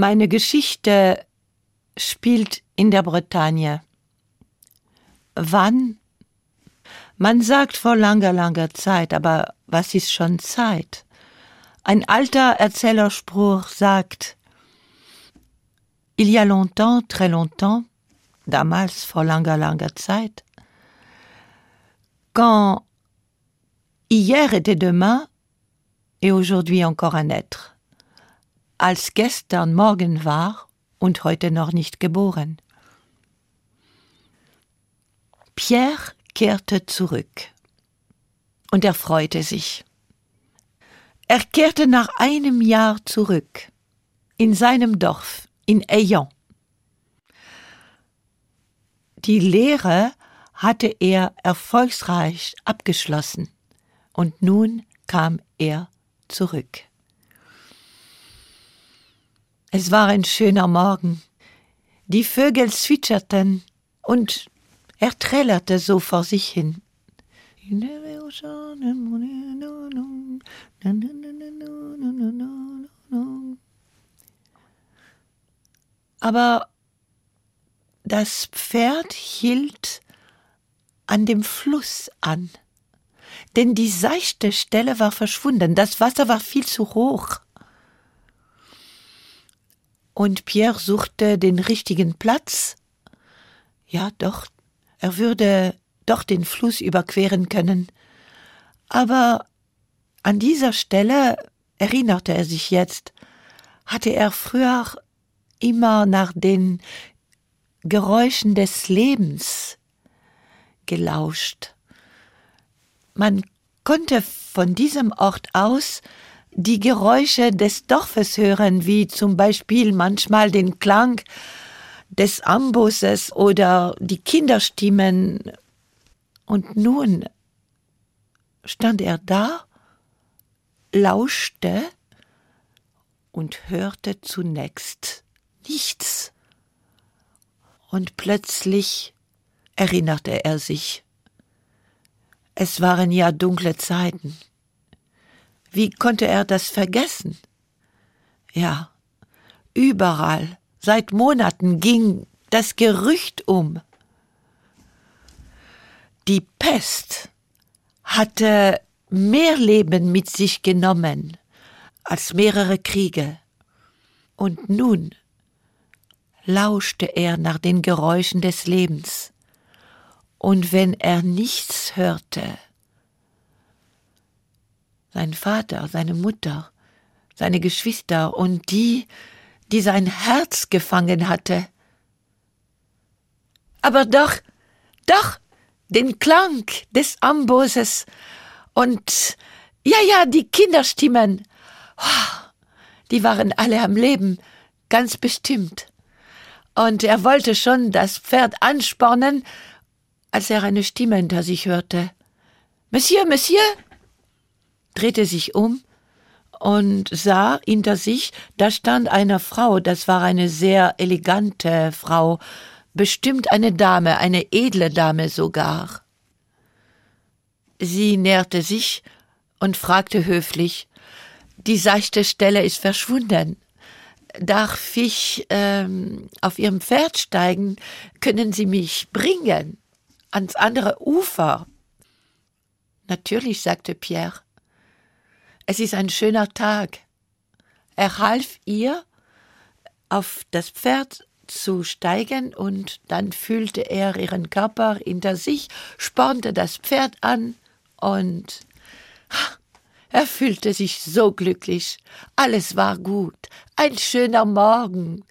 Meine Geschichte spielt in der Bretagne. Wann? Man sagt vor langer, langer Zeit, aber was ist schon Zeit? Ein alter Erzählerspruch sagt, Il y a longtemps, très longtemps, damals vor langer, langer Zeit, quand hier était demain et aujourd'hui encore un être, als gestern Morgen war und heute noch nicht geboren. Pierre kehrte zurück und er freute sich. Er kehrte nach einem Jahr zurück in seinem Dorf in Ayon. Die Lehre hatte er erfolgreich abgeschlossen und nun kam er zurück. Es war ein schöner Morgen. Die Vögel zwitscherten und er trällerte so vor sich hin. Aber das Pferd hielt an dem Fluss an, denn die seichte Stelle war verschwunden, das Wasser war viel zu hoch. Und Pierre suchte den richtigen Platz. Ja, doch, er würde doch den Fluss überqueren können. Aber an dieser Stelle, erinnerte er sich jetzt, hatte er früher immer nach den Geräuschen des Lebens gelauscht. Man konnte von diesem Ort aus die Geräusche des Dorfes hören, wie zum Beispiel manchmal den Klang des Ambusses oder die Kinderstimmen. Und nun stand er da, lauschte und hörte zunächst nichts. Und plötzlich erinnerte er sich. Es waren ja dunkle Zeiten. Wie konnte er das vergessen? Ja, überall, seit Monaten ging das Gerücht um. Die Pest hatte mehr Leben mit sich genommen als mehrere Kriege. Und nun lauschte er nach den Geräuschen des Lebens. Und wenn er nichts hörte, sein Vater, seine Mutter, seine Geschwister und die, die sein Herz gefangen hatte. Aber doch, doch, den Klang des Ambosses und ja, ja, die Kinderstimmen, die waren alle am Leben, ganz bestimmt. Und er wollte schon das Pferd anspornen, als er eine Stimme hinter sich hörte. Monsieur, Monsieur, drehte sich um und sah hinter sich, da stand eine Frau, das war eine sehr elegante Frau, bestimmt eine Dame, eine edle Dame sogar. Sie näherte sich und fragte höflich Die seichte Stelle ist verschwunden. Darf ich ähm, auf Ihrem Pferd steigen? Können Sie mich bringen ans andere Ufer? Natürlich, sagte Pierre. Es ist ein schöner Tag. Er half ihr, auf das Pferd zu steigen, und dann fühlte er ihren Körper hinter sich, spornte das Pferd an, und er fühlte sich so glücklich. Alles war gut, ein schöner Morgen,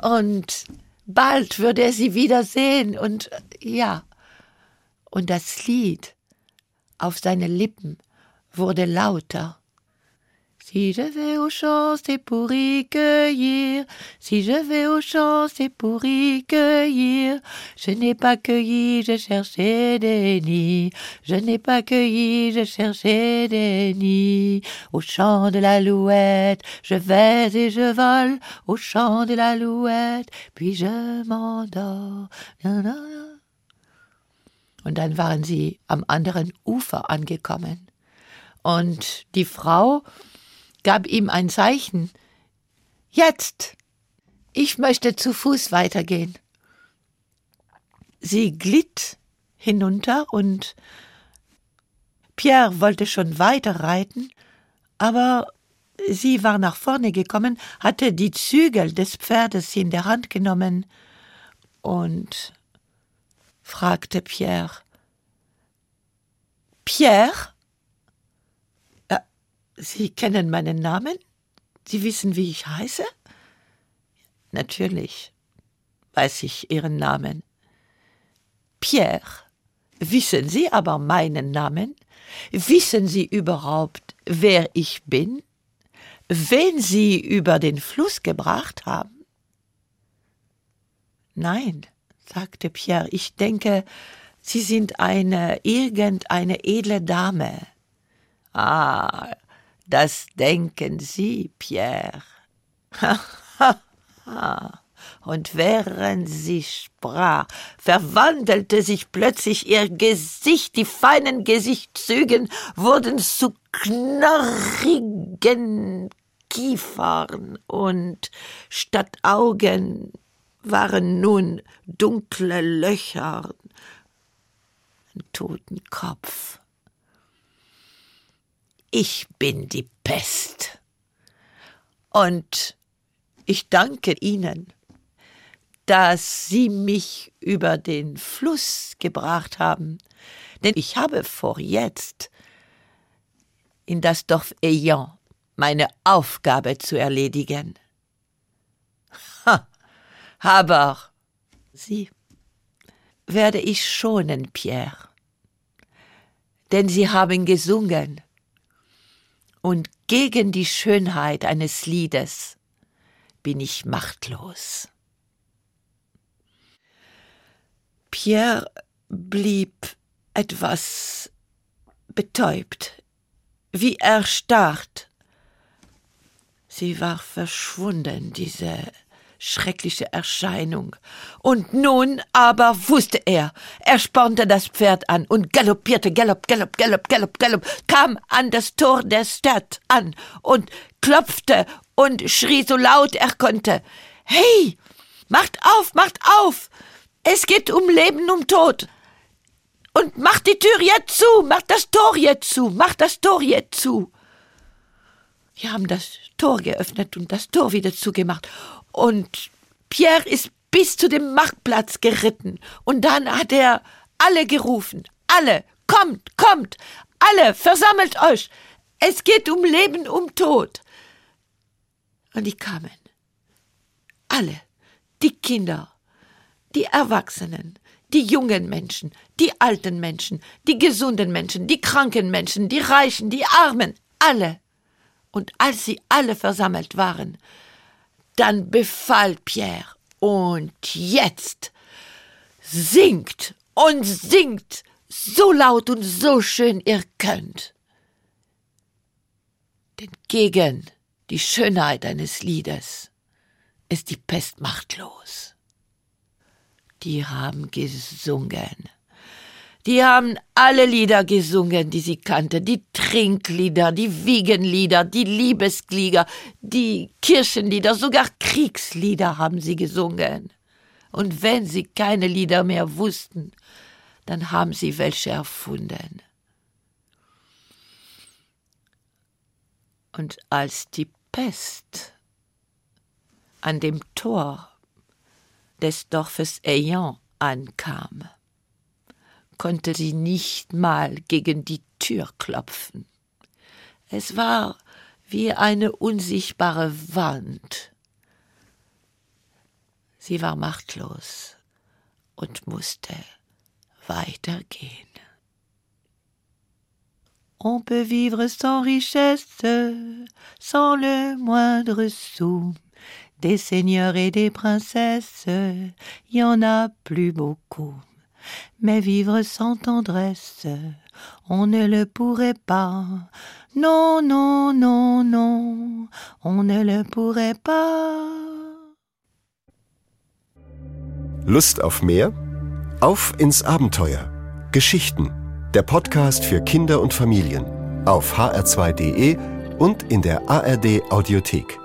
und bald würde er sie wiedersehen, und ja, und das Lied auf seine Lippen wurde lauter. Si je vais au champ, c'est pour y cueillir. Si je vais au champ, c'est pour y cueillir. Je n'ai pas cueilli, je cherchais des nids. Je n'ai pas cueilli, je cherchais des nids. Au champ de l'alouette, je vais et je vole. Au champ de l'alouette, puis je m'endors. Und dann waren sie am anderen Ufer angekommen. Und die Frau gab ihm ein Zeichen. Jetzt, Ich möchte zu Fuß weitergehen. Sie glitt hinunter und Pierre wollte schon weiter reiten, aber sie war nach vorne gekommen, hatte die Zügel des Pferdes in der Hand genommen und fragte Pierre. Pierre? Sie kennen meinen Namen? Sie wissen, wie ich heiße? Natürlich weiß ich Ihren Namen. Pierre. Wissen Sie aber meinen Namen? Wissen Sie überhaupt, wer ich bin? Wen Sie über den Fluss gebracht haben? Nein, sagte Pierre, ich denke, Sie sind eine irgendeine edle Dame. Ah, das denken Sie, Pierre. Und während sie sprach, verwandelte sich plötzlich ihr Gesicht, die feinen Gesichtszügen wurden zu knorrigen Kiefern und statt Augen waren nun dunkle Löcher, ein toten Kopf. Ich bin die Pest. Und ich danke Ihnen dass Sie mich über den Fluss gebracht haben, denn ich habe vor jetzt in das Dorf Eyan meine Aufgabe zu erledigen. Ha, aber Sie werde ich schonen, Pierre, denn Sie haben gesungen und gegen die Schönheit eines Liedes bin ich machtlos. Pierre blieb etwas betäubt, wie erstarrt. Sie war verschwunden, diese schreckliche Erscheinung. Und nun aber wusste er. Er spornte das Pferd an und galoppierte, galopp, galopp, galopp, galopp, galopp, kam an das Tor der Stadt an und klopfte und schrie so laut er konnte. Hey, macht auf, macht auf! Es geht um Leben, um Tod. Und mach die Tür jetzt zu, mach das Tor jetzt zu, mach das Tor jetzt zu. Wir haben das Tor geöffnet und das Tor wieder zugemacht. Und Pierre ist bis zu dem Marktplatz geritten. Und dann hat er alle gerufen. Alle, kommt, kommt, alle, versammelt euch. Es geht um Leben, um Tod. Und die kamen. Alle, die Kinder, die Erwachsenen, die jungen Menschen, die alten Menschen, die gesunden Menschen, die kranken Menschen, die Reichen, die Armen, alle. Und als sie alle versammelt waren, dann befahl Pierre, und jetzt singt und singt so laut und so schön ihr könnt. Denn gegen die Schönheit eines Liedes ist die Pest machtlos die haben gesungen. Die haben alle Lieder gesungen, die sie kannte, die Trinklieder, die Wiegenlieder, die Liebeslieder, die Kirchenlieder, sogar Kriegslieder haben sie gesungen. Und wenn sie keine Lieder mehr wussten, dann haben sie welche erfunden. Und als die Pest an dem Tor des Dorfes Eyan ankam, konnte sie nicht mal gegen die Tür klopfen. Es war wie eine unsichtbare Wand. Sie war machtlos und musste weitergehen. On peut vivre sans richesse, sans le moindre sou. Des seigneurs et des princesses, y en a plus beaucoup. Mais vivre sans tendresse, on ne le pourrait pas. Non, non, non, non, on ne le pourrait pas. Lust auf mehr? Auf ins Abenteuer. Geschichten. Der Podcast für Kinder und Familien. Auf hr2.de und in der ARD Audiothek.